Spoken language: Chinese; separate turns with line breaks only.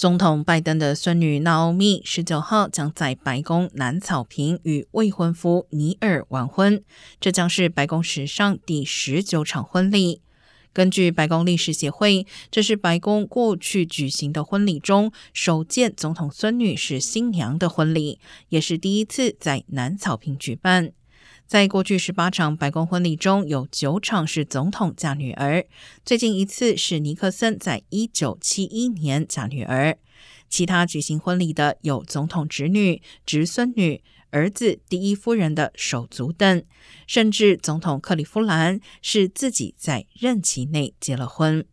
总统拜登的孙女娜奥米十九号将在白宫南草坪与未婚夫尼尔完婚，这将是白宫史上第十九场婚礼。根据白宫历史协会，这是白宫过去举行的婚礼中首件总统孙女是新娘的婚礼，也是第一次在南草坪举办。在过去十八场白宫婚礼中，有九场是总统嫁女儿。最近一次是尼克森在一九七一年嫁女儿。其他举行婚礼的有总统侄女、侄孙女、儿子、第一夫人的手足等，甚至总统克里夫兰是自己在任期内结了婚。